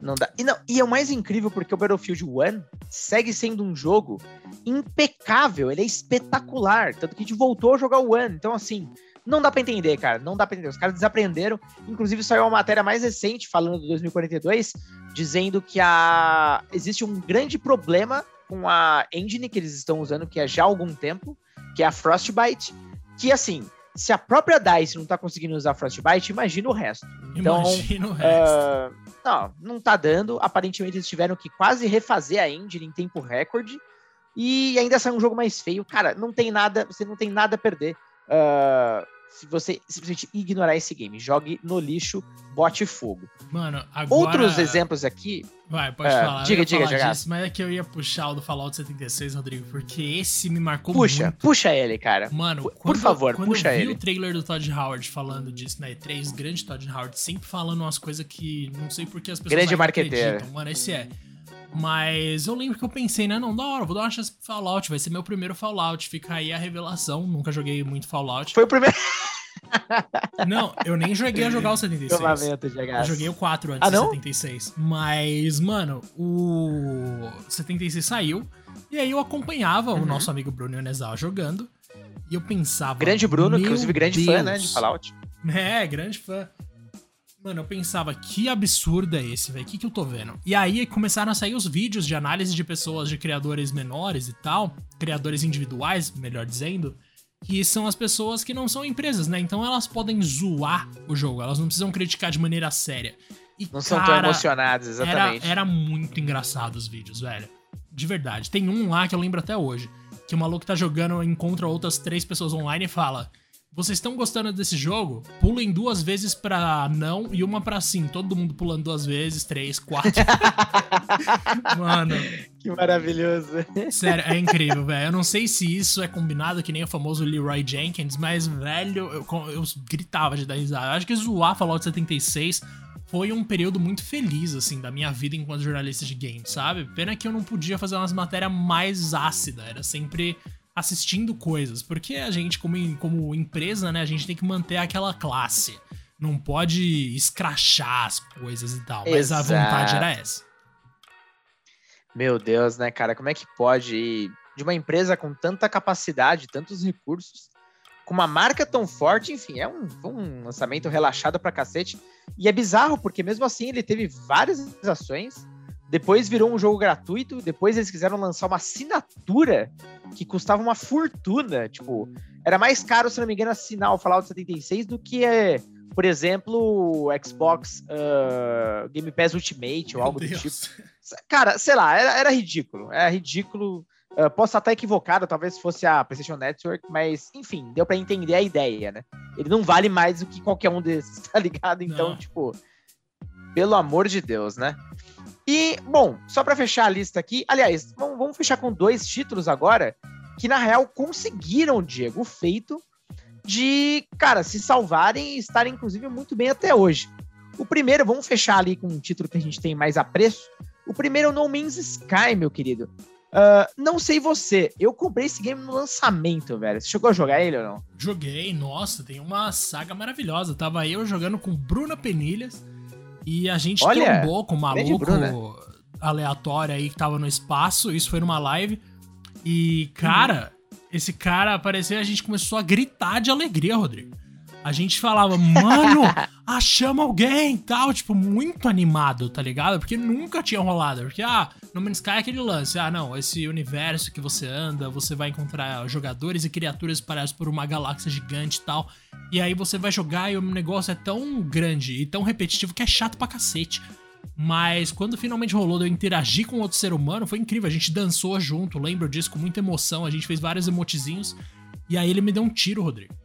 Não dá. E, não, e é o mais incrível porque o Battlefield 1 segue sendo um jogo impecável, ele é espetacular. Tanto que a gente voltou a jogar o One. Então, assim, não dá para entender, cara. Não dá pra entender. Os caras desaprenderam. Inclusive, saiu uma matéria mais recente falando do 2042, dizendo que a... existe um grande problema com a engine que eles estão usando, que é já há algum tempo, que é a Frostbite. Que, assim, se a própria DICE não tá conseguindo usar Frostbite, imagina o resto. Então, imagina o resto. Uh, não, não tá dando. Aparentemente eles tiveram que quase refazer a engine em tempo recorde. E ainda sai um jogo mais feio. Cara, não tem nada, você não tem nada a perder. Uh, se você simplesmente ignorar esse game. Jogue no lixo, bote fogo. Mano, agora... Outros exemplos aqui. Vai, pode uh, falar. Diga, diga, diga. Disso, mas é que eu ia puxar o do Fallout 76, Rodrigo, porque esse me marcou puxa, muito. Puxa, puxa ele, cara. Mano, por, quando, por favor, quando puxa eu vi ele. o trailer do Todd Howard falando disso na E3, grande Todd Howard, sempre falando umas coisas que não sei porque as pessoas grande marqueteiro. acreditam. Mano, esse é. Mas eu lembro que eu pensei, né? Não, da hora, vou dar uma chance pro Fallout, vai ser meu primeiro Fallout. Fica aí a revelação. Nunca joguei muito Fallout. Foi o primeiro. Não, eu nem joguei a jogar o 76. Eu joguei o 4 antes ah, do 76. Mas, mano, o 76 saiu. E aí eu acompanhava uhum. o nosso amigo Bruno Ionezal jogando. E eu pensava. Grande Bruno, inclusive grande Deus. fã, né? De Fallout. É, grande fã. Mano, eu pensava, que absurdo é esse, velho? O que, que eu tô vendo? E aí começaram a sair os vídeos de análise de pessoas, de criadores menores e tal, criadores individuais, melhor dizendo, que são as pessoas que não são empresas, né? Então elas podem zoar o jogo, elas não precisam criticar de maneira séria. E, não cara, são tão emocionadas, exatamente. Era, era muito engraçado os vídeos, velho. De verdade. Tem um lá que eu lembro até hoje. Que o maluco tá jogando, encontra outras três pessoas online e fala: vocês estão gostando desse jogo? Pulem duas vezes pra não e uma pra sim. Todo mundo pulando duas vezes, três, quatro. Mano. Que maravilhoso. Sério, é incrível, velho. Eu não sei se isso é combinado que nem o famoso Leroy Jenkins, mas, velho, eu, eu gritava de dar risada. Eu acho que zoar Fallout 76 foi um período muito feliz, assim, da minha vida enquanto jornalista de games, sabe? Pena que eu não podia fazer umas matérias mais ácidas. Era sempre assistindo coisas. Porque a gente, como, como empresa, né, a gente tem que manter aquela classe. Não pode escrachar as coisas e tal. Mas Exato. a vontade era essa. Meu Deus, né, cara? Como é que pode de uma empresa com tanta capacidade, tantos recursos, com uma marca tão forte, enfim, é um, um lançamento relaxado pra cacete. E é bizarro, porque mesmo assim ele teve várias ações, depois virou um jogo gratuito, depois eles quiseram lançar uma assinatura que custava uma fortuna. Tipo, era mais caro, se não me engano, assinar o Fallout 76 do que, é, por exemplo, o Xbox uh, Game Pass Ultimate ou algo do tipo. Cara, sei lá, era, era ridículo. Era ridículo. Uh, posso estar equivocado, talvez fosse a PlayStation Network, mas enfim, deu para entender a ideia, né? Ele não vale mais do que qualquer um desses, tá ligado? Então, não. tipo, pelo amor de Deus, né? E, bom, só para fechar a lista aqui, aliás, vamos, vamos, fechar com dois títulos agora, que na real conseguiram, Diego, o feito de, cara, se salvarem e estarem, inclusive, muito bem até hoje. O primeiro, vamos fechar ali com um título que a gente tem mais apreço. O primeiro é o No Man's Sky, meu querido. Uh, não sei você, eu comprei esse game no lançamento, velho. Você chegou a jogar ele ou não? Joguei, nossa, tem uma saga maravilhosa. Tava eu jogando com Bruna Penilhas e a gente Olha, trombou com um maluco aleatório aí que tava no espaço. Isso foi numa live. E, cara, uhum. esse cara apareceu e a gente começou a gritar de alegria, Rodrigo. A gente falava, mano, achamos alguém tal, tipo, muito animado, tá ligado? Porque nunca tinha rolado. Porque, ah, no Man's Sky é aquele lance, ah, não, esse universo que você anda, você vai encontrar jogadores e criaturas espalhados por uma galáxia gigante e tal. E aí você vai jogar e o negócio é tão grande e tão repetitivo que é chato pra cacete. Mas quando finalmente rolou de eu interagir com outro ser humano, foi incrível. A gente dançou junto, lembro disso com muita emoção. A gente fez vários emotezinhos. E aí ele me deu um tiro, Rodrigo.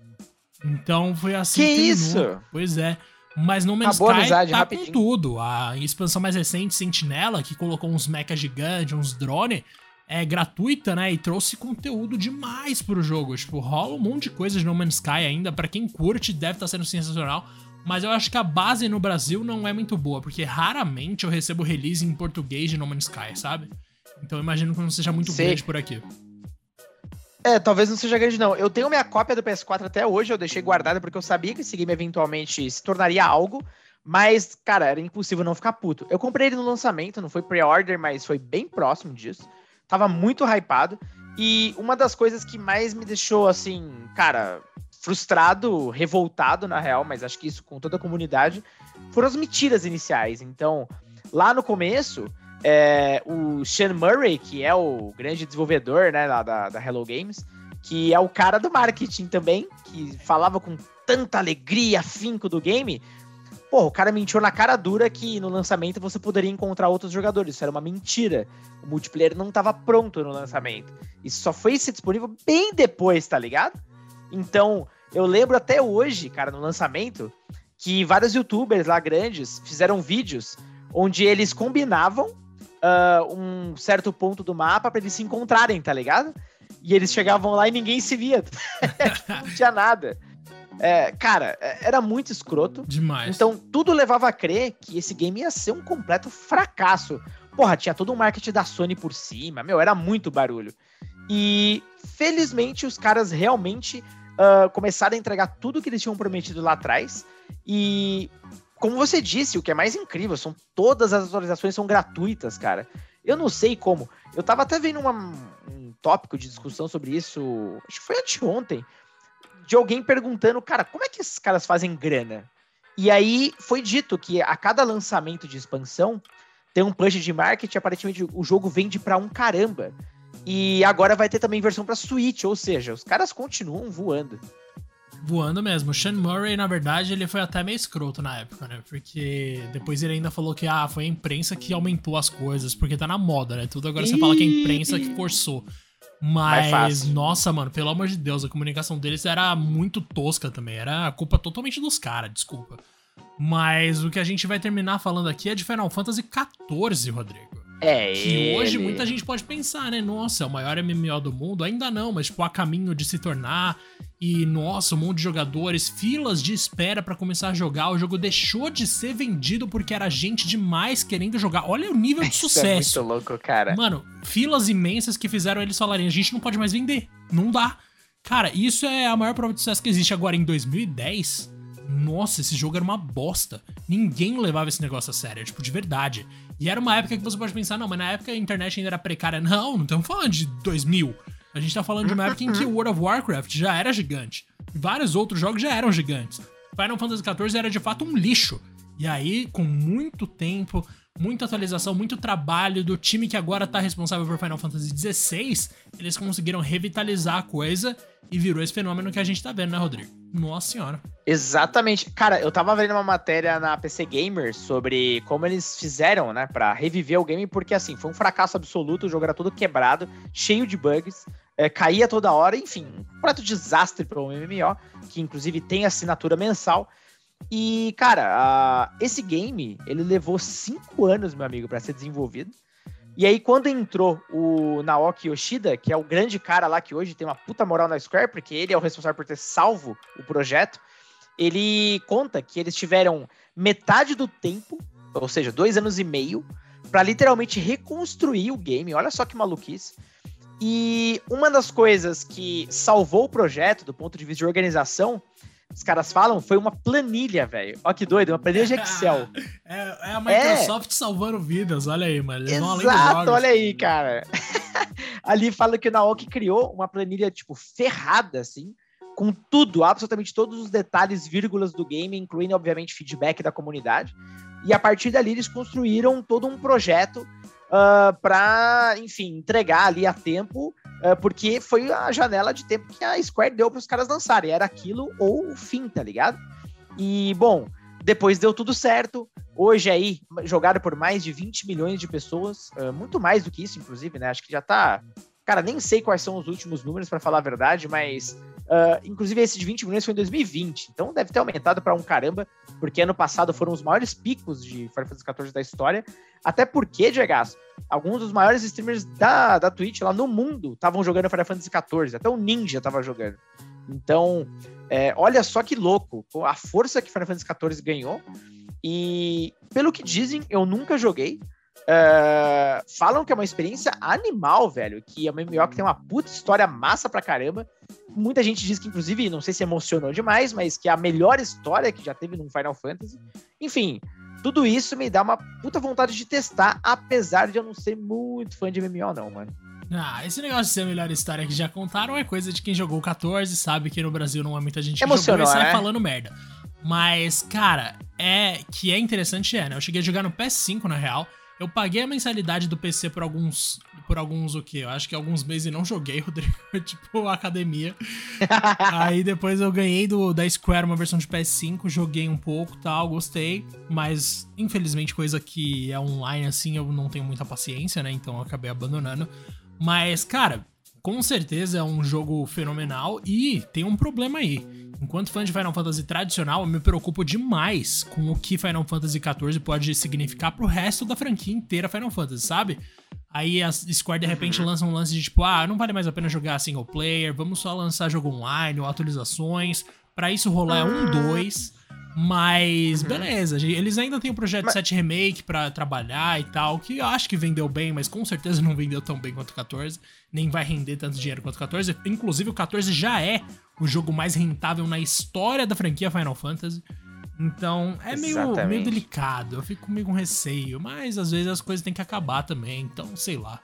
Então foi assim que, que isso? Pois é. Mas No Man's Sky amizade, tá rapidinho. com tudo. A expansão mais recente, Sentinela, que colocou uns mecha gigantes, uns drone, é gratuita, né? E trouxe conteúdo demais pro jogo. Tipo, rola um monte de coisa de No Man's Sky ainda. para quem curte, deve estar tá sendo sensacional. Mas eu acho que a base no Brasil não é muito boa, porque raramente eu recebo release em português de No Man's Sky, sabe? Então eu imagino que não seja muito Sei. grande por aqui. É, talvez não seja grande, não. Eu tenho minha cópia do PS4 até hoje, eu deixei guardada porque eu sabia que esse game eventualmente se tornaria algo. Mas, cara, era impossível não ficar puto. Eu comprei ele no lançamento, não foi pre-order, mas foi bem próximo disso. Tava muito hypado. E uma das coisas que mais me deixou, assim, cara, frustrado, revoltado, na real, mas acho que isso com toda a comunidade, foram as mentiras iniciais. Então, lá no começo, é, o Sean Murray, que é o grande desenvolvedor né, da, da Hello Games, que é o cara do marketing também, que falava com tanta alegria, afinco do game. Pô, o cara mentiu na cara dura que no lançamento você poderia encontrar outros jogadores. Isso era uma mentira. O multiplayer não estava pronto no lançamento. Isso só foi ser disponível bem depois, tá ligado? Então, eu lembro até hoje, cara, no lançamento, que vários youtubers lá grandes fizeram vídeos onde eles combinavam uh, um certo ponto do mapa para eles se encontrarem, tá ligado? E eles chegavam lá e ninguém se via. não tinha nada. É, cara, é, era muito escroto. Demais. Então, tudo levava a crer que esse game ia ser um completo fracasso. Porra, tinha todo um marketing da Sony por cima, meu, era muito barulho. E, felizmente, os caras realmente uh, começaram a entregar tudo que eles tinham prometido lá atrás. E como você disse, o que é mais incrível, são todas as atualizações são gratuitas, cara. Eu não sei como. Eu tava até vendo uma, um tópico de discussão sobre isso, acho que foi anteontem, de alguém perguntando, cara, como é que esses caras fazem grana? E aí foi dito que a cada lançamento de expansão tem um push de marketing, aparentemente o jogo vende para um caramba. E agora vai ter também versão para Switch, ou seja, os caras continuam voando voando mesmo. O Sean Murray, na verdade, ele foi até meio escroto na época, né? Porque depois ele ainda falou que ah, foi a imprensa que aumentou as coisas, porque tá na moda, né? Tudo agora você fala que é a imprensa que forçou. Mas, nossa, mano, pelo amor de Deus, a comunicação deles era muito tosca também. Era culpa totalmente dos caras, desculpa. Mas o que a gente vai terminar falando aqui é de Final Fantasy XIV, Rodrigo. É, que ele... hoje muita gente pode pensar, né? Nossa, é o maior MMO do mundo. Ainda não, mas tipo, a caminho de se tornar. E nossa, um monte de jogadores, filas de espera para começar a jogar. O jogo deixou de ser vendido porque era gente demais querendo jogar. Olha o nível de sucesso. Isso é muito louco, cara. Mano, filas imensas que fizeram eles falarem: a gente não pode mais vender. Não dá. Cara, isso é a maior prova de sucesso que existe agora em 2010 nossa, esse jogo era uma bosta. Ninguém levava esse negócio a sério, tipo, de verdade. E era uma época que você pode pensar, não, mas na época a internet ainda era precária. Não, não estamos falando de 2000. A gente tá falando de uma época em que o World of Warcraft já era gigante. vários outros jogos já eram gigantes. Final Fantasy XIV era de fato um lixo. E aí, com muito tempo, muita atualização, muito trabalho do time que agora tá responsável por Final Fantasy XVI, eles conseguiram revitalizar a coisa e virou esse fenômeno que a gente tá vendo, né, Rodrigo? Nossa senhora. Exatamente. Cara, eu tava vendo uma matéria na PC Gamer sobre como eles fizeram, né, para reviver o game, porque assim, foi um fracasso absoluto, o jogo era todo quebrado, cheio de bugs, é, caía toda hora, enfim, um completo desastre para um MMO, que inclusive tem assinatura mensal. E, cara, esse game, ele levou cinco anos, meu amigo, para ser desenvolvido. E aí, quando entrou o Naoki Yoshida, que é o grande cara lá que hoje tem uma puta moral na Square, porque ele é o responsável por ter salvo o projeto, ele conta que eles tiveram metade do tempo, ou seja, dois anos e meio, para literalmente reconstruir o game. Olha só que maluquice. E uma das coisas que salvou o projeto do ponto de vista de organização os caras falam, foi uma planilha, velho. Ó que doido, uma planilha de Excel. é, é, a Microsoft é. salvando vidas, olha aí, mano. Eles Exato, olha aí, cara. Ali fala que o Naoki criou uma planilha, tipo, ferrada, assim, com tudo, absolutamente todos os detalhes, vírgulas do game, incluindo, obviamente, feedback da comunidade. E a partir dali eles construíram todo um projeto uh, ah, para, enfim, entregar ali a tempo porque foi a janela de tempo que a Square deu para os caras lançarem. Era aquilo ou o fim, tá ligado? E, bom, depois deu tudo certo. Hoje aí, jogado por mais de 20 milhões de pessoas, uh, muito mais do que isso, inclusive, né? Acho que já tá. Cara, nem sei quais são os últimos números, para falar a verdade, mas. Uh, inclusive, esse de 20 milhões foi em 2020, então deve ter aumentado para um caramba, porque ano passado foram os maiores picos de Final Fantasy XIV da história. Até porque, Diego, alguns dos maiores streamers da, da Twitch lá no mundo estavam jogando Final Fantasy XIV. Até o Ninja tava jogando. Então, é, olha só que louco a força que Final Fantasy XIV ganhou. E pelo que dizem, eu nunca joguei. Uh, falam que é uma experiência animal, velho. Que é uma MMO que tem uma puta história massa pra caramba. Muita gente diz que, inclusive, não sei se emocionou demais, mas que é a melhor história que já teve num Final Fantasy. Enfim, tudo isso me dá uma puta vontade de testar, apesar de eu não ser muito fã de MMO, não, mano. Ah, esse negócio de ser a melhor história que já contaram é coisa de quem jogou 14, sabe que no Brasil não há muita gente que Emocionou, jogou e sai é? falando merda. Mas, cara, é que é interessante, é, né? Eu cheguei a jogar no PS5, na real. Eu paguei a mensalidade do PC por alguns. Por alguns o quê? Eu acho que alguns meses e não joguei, Rodrigo. tipo, academia. Aí depois eu ganhei do, da Square uma versão de PS5, joguei um pouco tal, gostei. Mas, infelizmente, coisa que é online assim, eu não tenho muita paciência, né? Então eu acabei abandonando. Mas, cara, com certeza é um jogo fenomenal e tem um problema aí. Enquanto fã de Final Fantasy tradicional, eu me preocupo demais com o que Final Fantasy XIV pode significar pro resto da franquia inteira Final Fantasy, sabe? Aí a Square de repente uhum. lança um lance de tipo, ah, não vale mais a pena jogar single player, vamos só lançar jogo online ou atualizações. Para isso rolar é um 2. Mas, uhum. beleza, eles ainda têm o projeto mas... 7 Remake para trabalhar e tal, que eu acho que vendeu bem, mas com certeza não vendeu tão bem quanto o 14, nem vai render tanto dinheiro quanto o 14. Inclusive, o 14 já é o jogo mais rentável na história da franquia Final Fantasy. Então, é meio, meio delicado, eu fico meio com receio, mas às vezes as coisas têm que acabar também, então sei lá.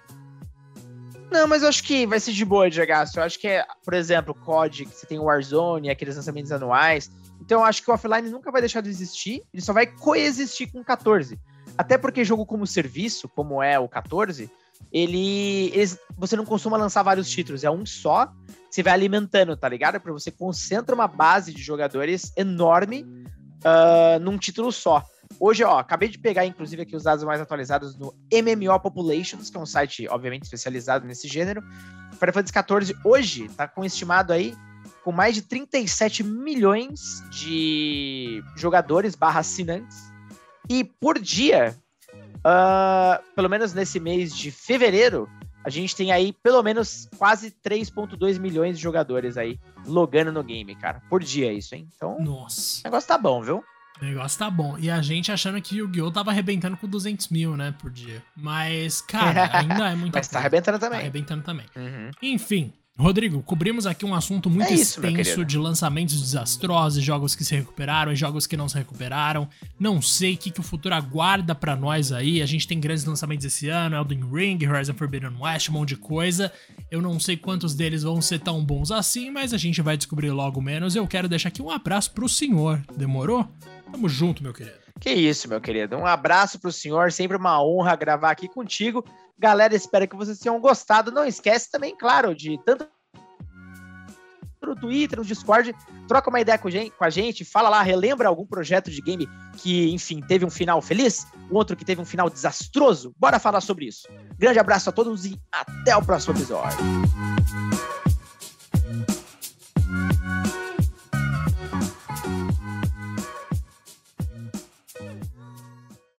Não, mas eu acho que vai ser de boa de jogar. Eu acho que, é, por exemplo, COD, que você tem o Warzone, aqueles lançamentos anuais então eu acho que o offline nunca vai deixar de existir, ele só vai coexistir com o 14. Até porque jogo como serviço, como é o 14, ele eles, você não costuma lançar vários títulos, é um só, você vai alimentando, tá ligado? Para você concentra uma base de jogadores enorme uh, num título só. Hoje, ó, acabei de pegar, inclusive, aqui os dados mais atualizados no MMO Populations, que é um site, obviamente, especializado nesse gênero. Final Fantasy XIV hoje tá com estimado aí com mais de 37 milhões de jogadores barra assinantes. E por dia, uh, pelo menos nesse mês de fevereiro, a gente tem aí pelo menos quase 3.2 milhões de jogadores aí logando no game, cara. Por dia isso, hein? Então, Nossa. o negócio tá bom, viu? O negócio tá bom. E a gente achando que o Yu-Gi-Oh! tava arrebentando com 200 mil, né, por dia. Mas, cara, ainda é muito. Mas tá arrebentando também. Tá arrebentando também. Uhum. Enfim, Rodrigo, cobrimos aqui um assunto muito é isso, extenso de lançamentos desastrosos, jogos que se recuperaram e jogos que não se recuperaram. Não sei o que, que o futuro aguarda para nós aí. A gente tem grandes lançamentos esse ano, Elden Ring, Horizon Forbidden West, um monte de coisa. Eu não sei quantos deles vão ser tão bons assim, mas a gente vai descobrir logo menos. Eu quero deixar aqui um abraço pro senhor. Demorou? Tamo junto, meu querido. Que isso, meu querido. Um abraço pro senhor, sempre uma honra gravar aqui contigo. Galera, espero que vocês tenham gostado. Não esquece também, claro, de tanto no Twitter, no Discord, troca uma ideia com a gente, fala lá, relembra algum projeto de game que, enfim, teve um final feliz, o outro que teve um final desastroso. Bora falar sobre isso. Grande abraço a todos e até o próximo episódio.